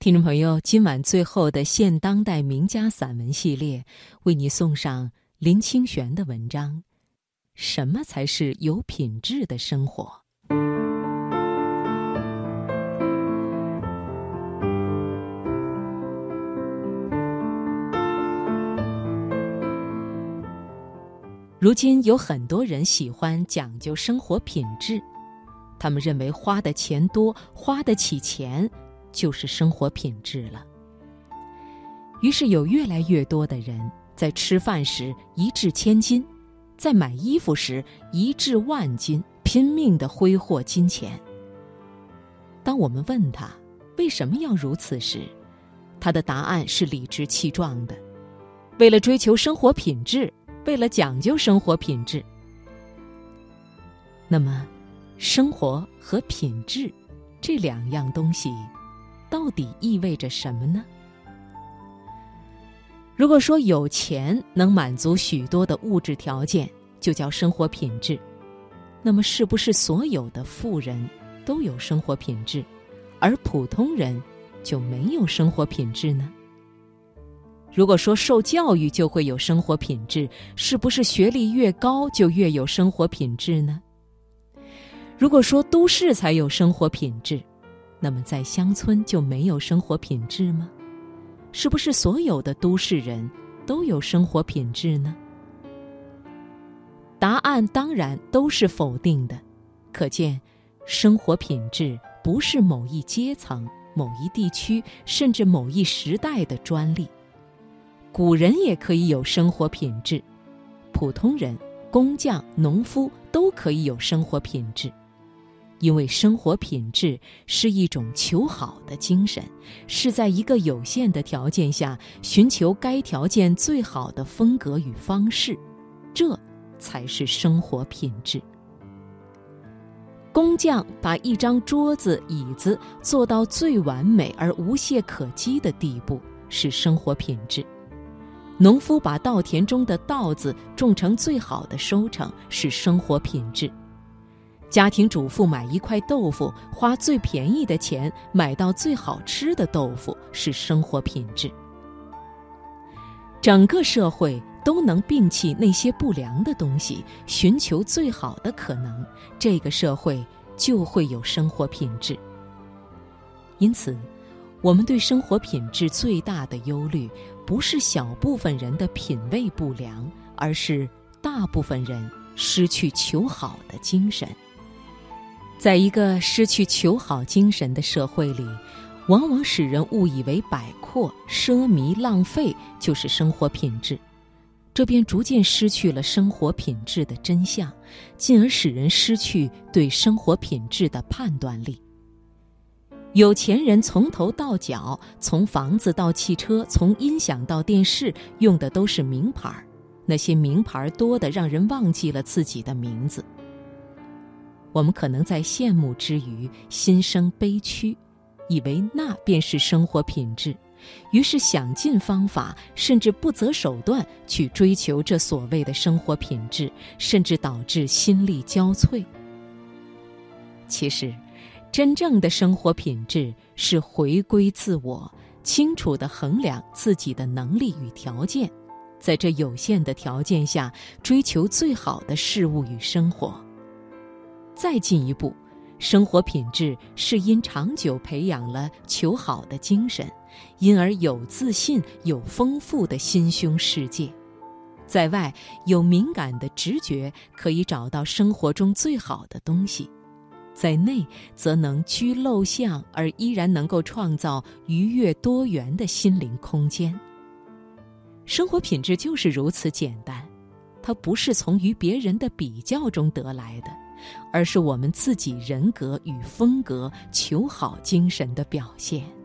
听众朋友，今晚最后的现当代名家散文系列，为你送上林清玄的文章《什么才是有品质的生活》。如今有很多人喜欢讲究生活品质，他们认为花的钱多，花得起钱。就是生活品质了。于是有越来越多的人在吃饭时一掷千金，在买衣服时一掷万金，拼命的挥霍金钱。当我们问他为什么要如此时，他的答案是理直气壮的：为了追求生活品质，为了讲究生活品质。那么，生活和品质这两样东西。到底意味着什么呢？如果说有钱能满足许多的物质条件，就叫生活品质，那么是不是所有的富人都有生活品质，而普通人就没有生活品质呢？如果说受教育就会有生活品质，是不是学历越高就越有生活品质呢？如果说都市才有生活品质？那么，在乡村就没有生活品质吗？是不是所有的都市人都有生活品质呢？答案当然都是否定的。可见，生活品质不是某一阶层、某一地区，甚至某一时代的专利。古人也可以有生活品质，普通人、工匠、农夫都可以有生活品质。因为生活品质是一种求好的精神，是在一个有限的条件下寻求该条件最好的风格与方式，这才是生活品质。工匠把一张桌子、椅子做到最完美而无懈可击的地步，是生活品质；农夫把稻田中的稻子种成最好的收成，是生活品质。家庭主妇买一块豆腐，花最便宜的钱买到最好吃的豆腐，是生活品质。整个社会都能摒弃那些不良的东西，寻求最好的可能，这个社会就会有生活品质。因此，我们对生活品质最大的忧虑，不是小部分人的品味不良，而是大部分人失去求好的精神。在一个失去求好精神的社会里，往往使人误以为摆阔、奢靡、浪费就是生活品质，这便逐渐失去了生活品质的真相，进而使人失去对生活品质的判断力。有钱人从头到脚，从房子到汽车，从音响到电视，用的都是名牌儿，那些名牌儿多的让人忘记了自己的名字。我们可能在羡慕之余心生悲屈，以为那便是生活品质，于是想尽方法，甚至不择手段去追求这所谓的生活品质，甚至导致心力交瘁。其实，真正的生活品质是回归自我，清楚地衡量自己的能力与条件，在这有限的条件下追求最好的事物与生活。再进一步，生活品质是因长久培养了求好的精神，因而有自信、有丰富的心胸世界，在外有敏感的直觉，可以找到生活中最好的东西；在内则能居陋巷，而依然能够创造愉悦多元的心灵空间。生活品质就是如此简单，它不是从与别人的比较中得来的。而是我们自己人格与风格求好精神的表现。